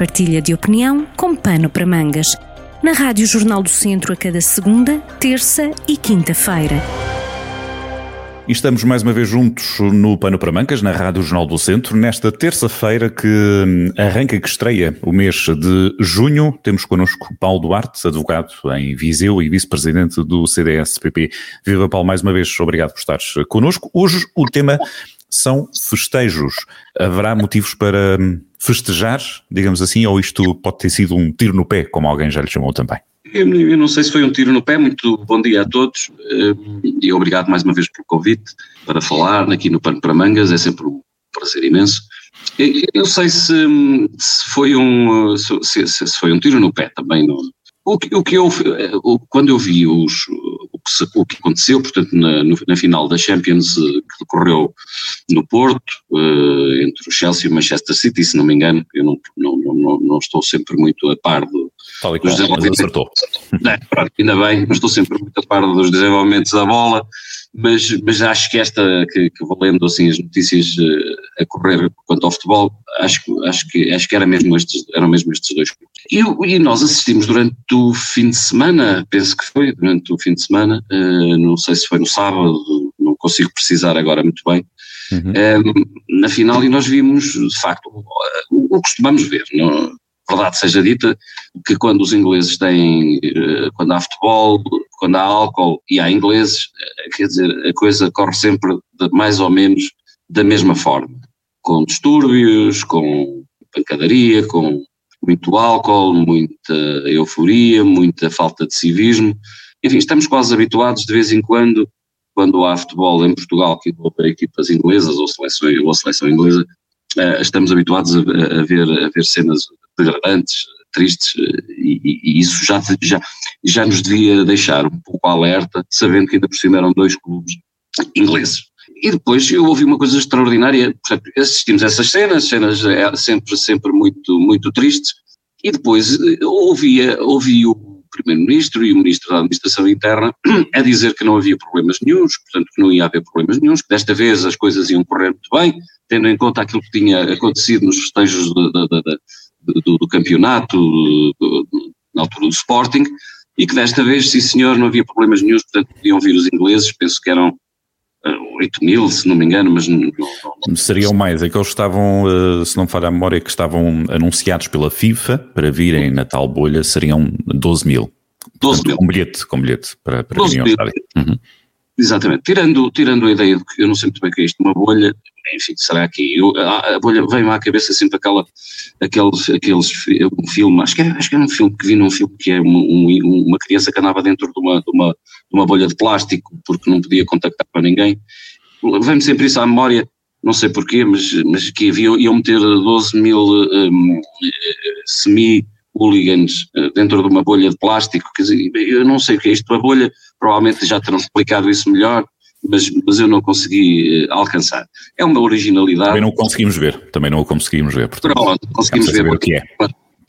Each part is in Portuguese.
partilha de opinião com pano para mangas. Na Rádio Jornal do Centro a cada segunda, terça e quinta-feira. E estamos mais uma vez juntos no Pano para Mancas, na Rádio Jornal do Centro, nesta terça-feira que hum, arranca, que estreia o mês de junho. Temos connosco Paulo Duarte, advogado em Viseu e vice-presidente do CDS-PP. Viva Paulo, mais uma vez, obrigado por estares connosco. Hoje o tema são festejos. Haverá motivos para hum, festejar, digamos assim, ou isto pode ter sido um tiro no pé, como alguém já lhe chamou também? Eu, não sei se foi um tiro no pé, muito bom dia a todos hum, e obrigado mais uma vez pelo convite para falar aqui no Pano para Mangas, é sempre um prazer imenso. Eu não sei se, se foi um se, se, foi um tiro no pé também. Não. O, que, o que eu, quando eu vi os, o, que, o que aconteceu, portanto, na, na final da Champions eh, que decorreu no Porto, uh, entre o Chelsea e o Manchester City, se não me engano, eu não, não, não, não estou sempre muito a par do, Tal e qual, mas acertou. É, pronto, ainda bem, não estou sempre muito a par dos desenvolvimentos da bola, mas, mas acho que esta, que, que valendo assim as notícias uh, a correr quanto ao futebol, acho, acho, que, acho que era mesmo estes, eram mesmo estes dois clubes. E, e nós assistimos durante o fim de semana, penso que foi durante o fim de semana, uh, não sei se foi no sábado, não consigo precisar agora muito bem, uhum. um, na final e nós vimos de facto o, o costumamos ver, não, verdade seja dita, que quando os ingleses têm, eh, quando há futebol, quando há álcool e há ingleses, eh, quer dizer, a coisa corre sempre mais ou menos da mesma forma, com distúrbios, com pancadaria, com muito álcool, muita euforia, muita falta de civismo, enfim, estamos quase habituados de vez em quando, quando há futebol em Portugal que envolve equipas inglesas ou seleção, ou seleção inglesa, eh, estamos habituados a, a, ver, a ver cenas degradantes, tristes, e, e, isso já, já, já nos devia deixar um pouco alerta, sabendo que ainda por cima eram dois clubes ingleses. E depois eu ouvi uma coisa extraordinária, portanto, assistimos a essas cenas, cenas é, sempre, sempre muito, muito tristes, e depois eh, ouvia, ouvi o Primeiro-Ministro e o Ministro da Administração Interna a dizer que não havia problemas nenhums, portanto que não ia haver problemas nenhums, que desta vez as coisas iam correr muito bem, tendo em conta aquilo que tinha acontecido nos festejos do, do, campeonato, na altura do Sporting, e que desta vez, sim senhor, não havia problemas nenhums, portanto podiam vir os ingleses, penso que eram 8 mil, se não me engano, mas não, não, Seriam mais, aqueles que estavam, uh, se não falha a memória, que estavam anunciados pela FIFA para virem na tal bolha, seriam 12 mil. 12 mil. Com bilhete, com bilhete para, para virem ao estádio. Uhum. Exatamente. Tirando, tirando a ideia de que eu não sei muito bem o que é isto, uma bolha, enfim, será que eu, a, bolha vem-me à cabeça sempre aquela, aqueles, aqueles, um filme, acho que, era, acho que era um filme que vi num filme que é uma, um, uma criança que andava dentro de uma, de, uma, de uma bolha de plástico porque não podia contactar com ninguém. Vem-me sempre isso à memória, não sei porquê, mas, mas que havia, iam meter 12 mil um, semi hooligans eh, dentro de uma bolha de plástico, quer dizer, eu não sei o que é isto, a bolha, provavelmente já terão explicado isso melhor, mas, mas eu não consegui uh, alcançar. É uma originalidade. Também não o conseguimos ver, também não o conseguimos ver. Portanto, Pronto, conseguimos ver porque é.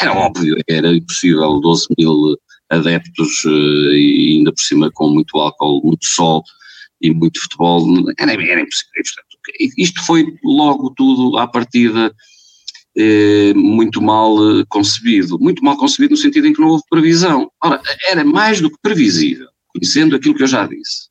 era óbvio, era impossível 12 mil adeptos uh, e ainda por cima com muito álcool, muito sol e muito futebol, era, era impossível. Portanto, isto foi logo tudo à partida eh, muito mal eh, concebido. Muito mal concebido no sentido em que não houve previsão. Ora, era mais do que previsível, conhecendo aquilo que eu já disse,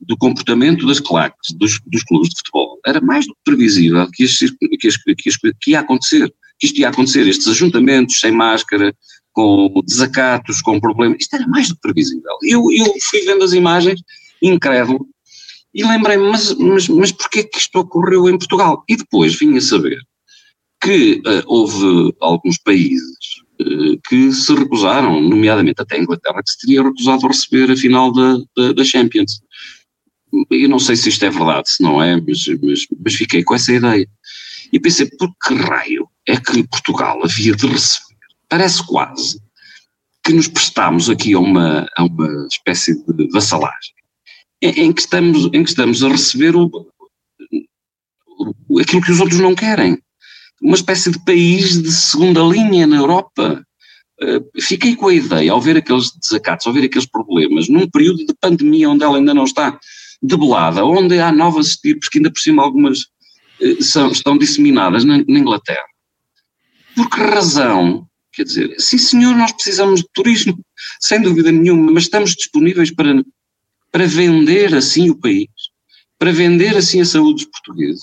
do comportamento das claques, dos, dos clubes de futebol, era mais do que previsível que, este, que, que, que ia acontecer, que isto ia acontecer, estes ajuntamentos sem máscara, com desacatos, com problemas, isto era mais do que previsível. Eu, eu fui vendo as imagens, incrédulo, e lembrei-me, mas, mas, mas porquê que isto ocorreu em Portugal? E depois vim a saber que uh, houve alguns países uh, que se recusaram, nomeadamente até a Inglaterra, que se teria recusado a receber a final da, da, da Champions. Eu não sei se isto é verdade, se não é, mas, mas, mas fiquei com essa ideia. E pensei, por que raio é que Portugal havia de receber? Parece quase que nos prestámos aqui a uma, a uma espécie de vassalagem, em, em, que, estamos, em que estamos a receber o, aquilo que os outros não querem uma espécie de país de segunda linha na Europa. Uh, fiquei com a ideia, ao ver aqueles desacatos, ao ver aqueles problemas, num período de pandemia onde ela ainda não está debelada, onde há novas estirpes que ainda por cima algumas uh, são, estão disseminadas na, na, Inglaterra. por que razão? Quer dizer, sim senhor, nós precisamos de turismo, sem dúvida nenhuma, mas estamos disponíveis para, para vender assim o país, para vender assim a saúde dos portugueses.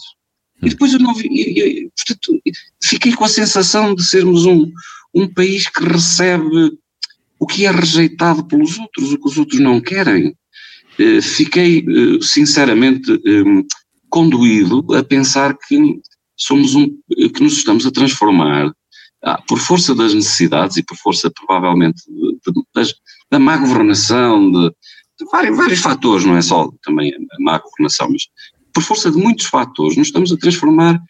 E depois eu não vi, eu, eu, portanto, fiquei com a sensação de sermos um, um país que recebe o que é rejeitado pelos outros, o que os outros não querem. Eh, fiquei, eh, sinceramente, eh, conduído a pensar que somos um, que nos estamos a transformar ah, por força das necessidades e por força provavelmente de, de, das, da má governação, de, de vários, vários, fatores, não é só também a má governação, mas por força de muitos fatores, nos estamos a transformar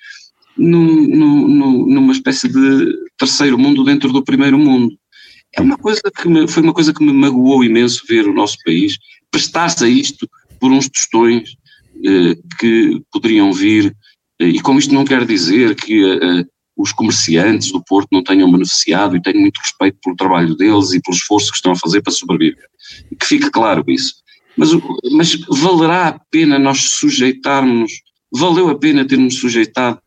num, num, numa espécie de terceiro mundo dentro do primeiro mundo. É uma coisa que me, foi uma coisa que me magoou imenso ver o nosso país prestar-se a isto por uns tostões eh, que poderiam vir, eh, e com isto não quer dizer que eh, os comerciantes do Porto não tenham beneficiado e tenho muito respeito pelo trabalho deles e pelo esforço que estão a fazer para sobreviver. Que fique claro isso. Mas, mas valerá a pena nós sujeitarmos, valeu a pena termos sujeitado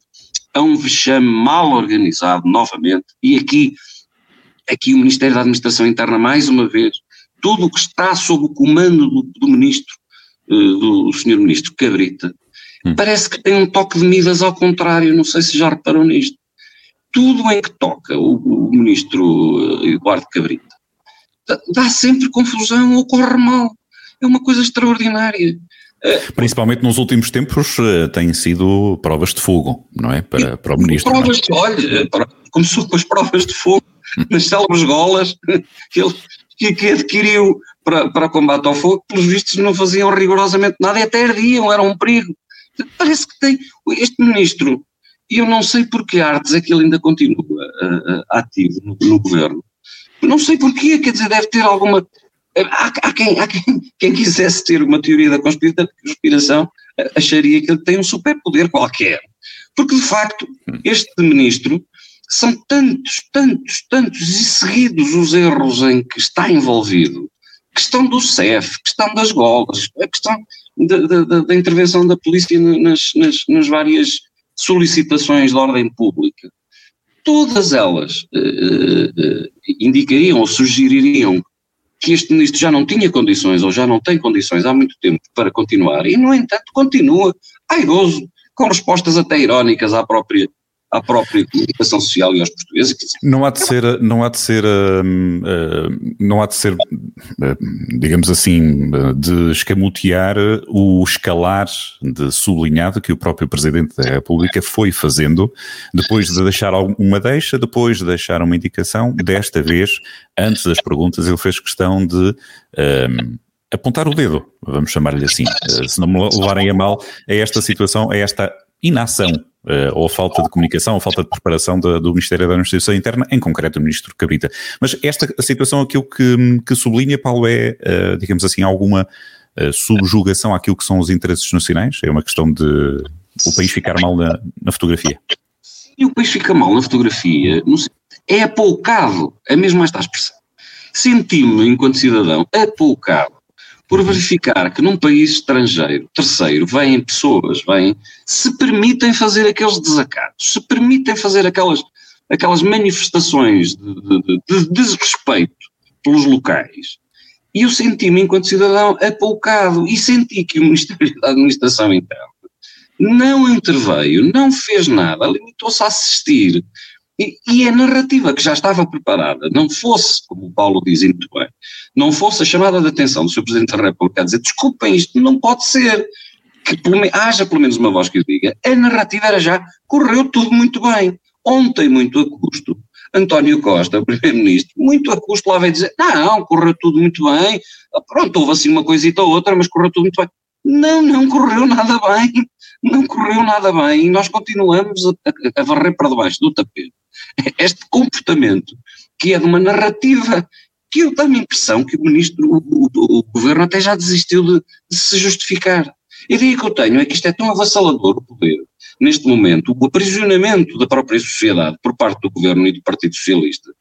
a um vexame mal organizado novamente, e aqui, aqui o Ministério da Administração Interna, mais uma vez, tudo o que está sob o comando do, do ministro, uh, do, do senhor ministro Cabrita, hum. parece que tem um toque de Midas ao contrário, não sei se já reparou nisto. Tudo em que toca o, o ministro eh, Eduardo Cabrita dá sempre confusão, ocorre mal. É uma coisa extraordinária. Principalmente nos últimos tempos uh, têm sido provas de fogo, não é? Para, para o ministro. É? Provas de, olha, começou com as provas de fogo nas célebres golas que ele que, que adquiriu para, para combate ao fogo, pelos vistos não faziam rigorosamente nada e até ardiam, eram um perigo. Parece que tem este ministro, e eu não sei por que artes é que ele ainda continua uh, uh, ativo no, no governo. Não sei porquê, quer dizer, deve ter alguma Há, há, quem, há quem, quem, quisesse ter uma teoria da conspiração acharia que ele tem um superpoder qualquer. Porque, de facto, este ministro são tantos, tantos, tantos e seguidos os erros em que está envolvido. Questão do CEF, questão das golas, a questão da, da, da intervenção da polícia nas, nas, nas, várias solicitações de ordem pública. Todas elas eh, eh, indicariam ou sugeririam que este ministro já não tinha condições ou já não tem condições há muito tempo para continuar e, no entanto, continua airoso, com respostas até irónicas à própria à própria comunicação social e aos portugueses. Não há de ser, não há de ser, hum, hum, não há de ser, hum, digamos assim, de escamotear o escalar de sublinhado que o próprio Presidente da República foi fazendo depois de deixar uma deixa, depois de deixar uma indicação, desta vez, antes das perguntas, ele fez questão de um, apontar o dedo, vamos chamar-lhe assim, eh, se não me levarem a mal, a esta situação, a esta inação uh, ou falta de comunicação, ou falta de preparação do, do Ministério da Administração Interna, em concreto o Ministro Cabrita. Mas esta situação, aquilo que, que sublinha, Paulo, é, uh, digamos assim, alguma uh, subjugação àquilo que são os interesses nacionais? É uma questão de o país ficar mal na, na fotografia? E o país fica mal na fotografia, é apoucado, é mesmo esta expressão. Senti-me, enquanto cidadão, apoucado por verificar que num país estrangeiro, terceiro, vêm pessoas, vêm, se permitem fazer aqueles desacatos, se permitem fazer aquelas, aquelas manifestações de, de, de desrespeito pelos locais. E eu senti-me, enquanto cidadão, apoucado e senti que o Ministério da Administração Interna não interveio, não fez nada, limitou-se a assistir e, e, a narrativa que já estava preparada não fosse, como o Paulo diz muito bem, não fosse a chamada de atenção do Sr. Presidente da República a dizer desculpem, isto não pode ser, que pelo, haja pelo menos uma voz que o diga, a narrativa era já, correu tudo muito bem. Ontem, muito a custo, António Costa, Primeiro-Ministro, muito a custo lá veio dizer, não, correu tudo muito bem, pronto, houve assim uma coisita ou outra, mas correu tudo muito bem. Não, não correu nada bem, não correu nada bem e nós continuamos a, a varrer para debaixo do tapete este comportamento, que é de uma narrativa que eu dá-me a impressão que o ministro, o, o, o, governo até já desistiu de, de se justificar. A ideia que eu tenho é que isto é tão avassalador o poder, neste momento, o aprisionamento da própria sociedade por parte do governo e do Partido Socialista,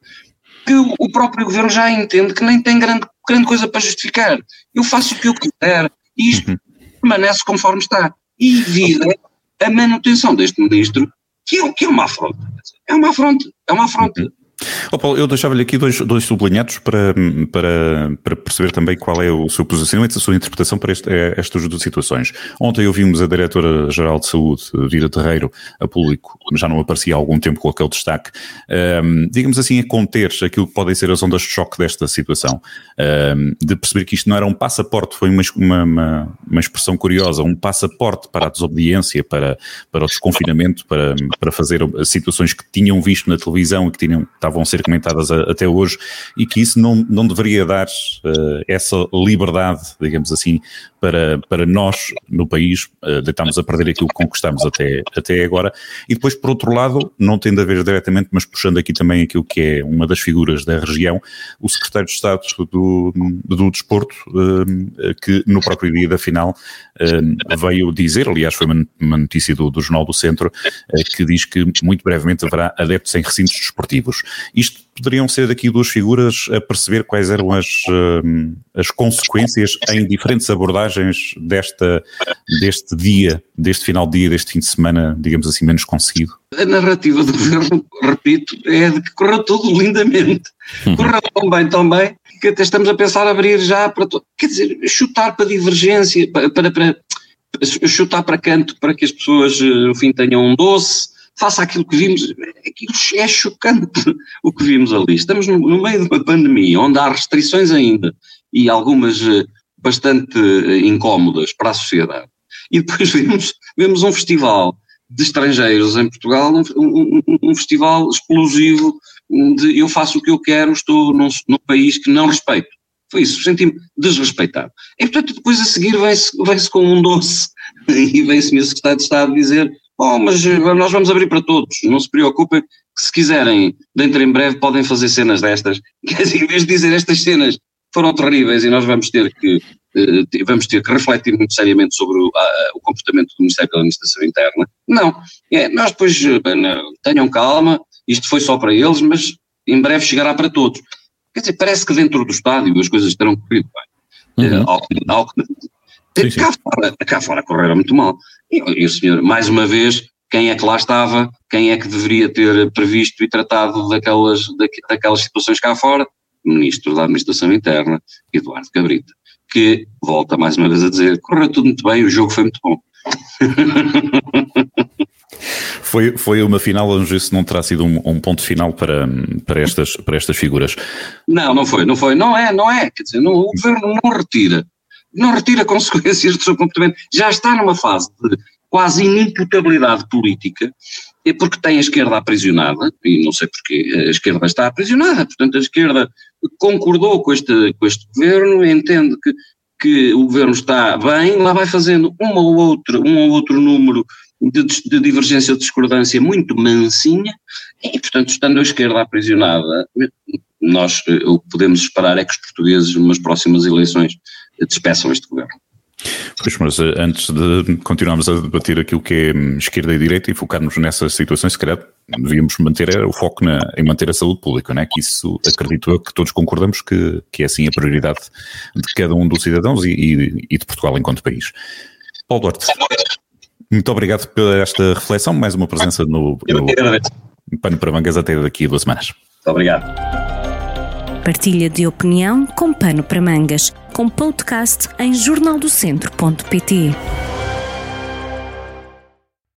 que o, o próprio governo já entende que nem tem grande, grande coisa para justificar. Eu faço o que eu quiser e isto uhum. permanece conforme está. E vira a manutenção deste ministro, que é, que é uma afronta. É uma afronta, é uma afronta. Oh Paulo, eu deixava-lhe aqui dois, dois sublinhados para, para, para perceber também qual é o seu posicionamento, a sua interpretação para este, eh, estas duas situações. Ontem ouvimos a Diretora-Geral de Saúde, Vida Terreiro, a público, já não aparecia há algum tempo com aquele destaque, um, ehm, digamos assim, a conter aquilo que podem ser as ondas de choque desta situação, um, ehm, de perceber que isto não era um passaporte, foi uma, uma, uma, expressão curiosa, um passaporte para a desobediência, para, para o desconfinamento, para, para fazer situações que tinham visto na televisão e que tinham, estavam a ser comentadas a, até hoje e que isso não, não deveria dar uh, essa liberdade, digamos assim, para, para nós no país uh, deitarmos a perder aquilo que conquistamos até, até agora. E depois, por outro lado, não tendo a ver diretamente, mas puxando aqui também aquilo que é uma das figuras da região, o secretário de Estado do, do Desporto, uh, que no próprio dia da final uh, veio dizer, aliás, foi uma, notícia do, do Jornal do Centro, que diz que muito brevemente haverá adeptos em recintos desportivos. Isto poderiam ser daqui duas figuras a perceber quais eram as, as consequências em diferentes abordagens desta, deste dia, deste final de dia, deste fim de semana, digamos assim, menos conseguido? A narrativa do governo, repito, é de que correu tudo lindamente. Uhum. Correu tão bem, tão bem, que até estamos a pensar abrir já para. Quer dizer, chutar para divergência, para, para, para chutar para canto para que as pessoas, eh, no fim, tenham um doce face àquilo que vimos, aquilo é chocante o que vimos ali. Estamos no, meio de uma pandemia onde há restrições ainda e algumas eh, bastante eh, incómodas para a sociedade. E depois vemos, vemos um festival de estrangeiros em Portugal, um, um, um festival explosivo de eu faço o que eu quero, estou num, num país que não respeito. Foi isso, senti-me desrespeitado. E portanto depois a seguir vem-se vem com um doce e vem-se o secretário de Estado dizer Oh, mas eh, nós vamos abrir para todos, não se preocupem, que se quiserem, dentro em breve, podem fazer cenas destas. Quer dizer, em vez de dizer estas cenas foram terríveis e nós vamos ter que, uh, vamos ter que refletir muito seriamente sobre o, uh, o, comportamento do Ministério da Administração Interna, não. É, nós depois, uh, tenham calma, isto foi só para eles, mas em breve chegará para todos. Quer dizer, parece que dentro do estádio as coisas terão corrido bem. Uhum. Algo, algo, sim, sim. Cá, fora, cá fora correram muito mal. E, e o senhor, mais uma vez, quem é que lá estava, quem é que deveria ter previsto e tratado daquelas, daquelas situações cá fora? Ministro da Administração Interna, Eduardo Cabrita, que volta mais uma vez a dizer, correu tudo muito bem, o jogo foi muito bom. Foi, foi uma final onde isso não terá sido um, um, ponto final para, para, estas, para estas figuras? Não, não foi, não foi, não é, não é, quer dizer, não, o governo não retira não retira consequências do seu comportamento. Já está numa fase de quase inimputabilidade política, é porque tem a esquerda aprisionada, e não sei porque a esquerda está aprisionada, portanto a esquerda concordou com este, com este governo, entende que, que o governo está bem, lá vai fazendo uma ou outra, um ou outro número de, de divergência ou discordância muito mansinha, e portanto estando a esquerda aprisionada, nós eh, o que podemos esperar é que os portugueses, nas próximas eleições, despeçam este governo. Pois, mas eh, antes de continuarmos a debater aquilo que é hum, esquerda e direita e focarmos nessas situações, se calhar devíamos manter o foco na, em manter a saúde pública, né? que isso acredito eu que todos concordamos que, que é assim a prioridade de cada um dos cidadãos e, e, e de Portugal enquanto país. Paulo Duarte, muito obrigado pela esta reflexão, mais uma presença no, no Pano para Mangas até daqui a duas semanas. Muito obrigado. Partilha de opinião com pano para mangas, com podcast em jornaldocentro.pt.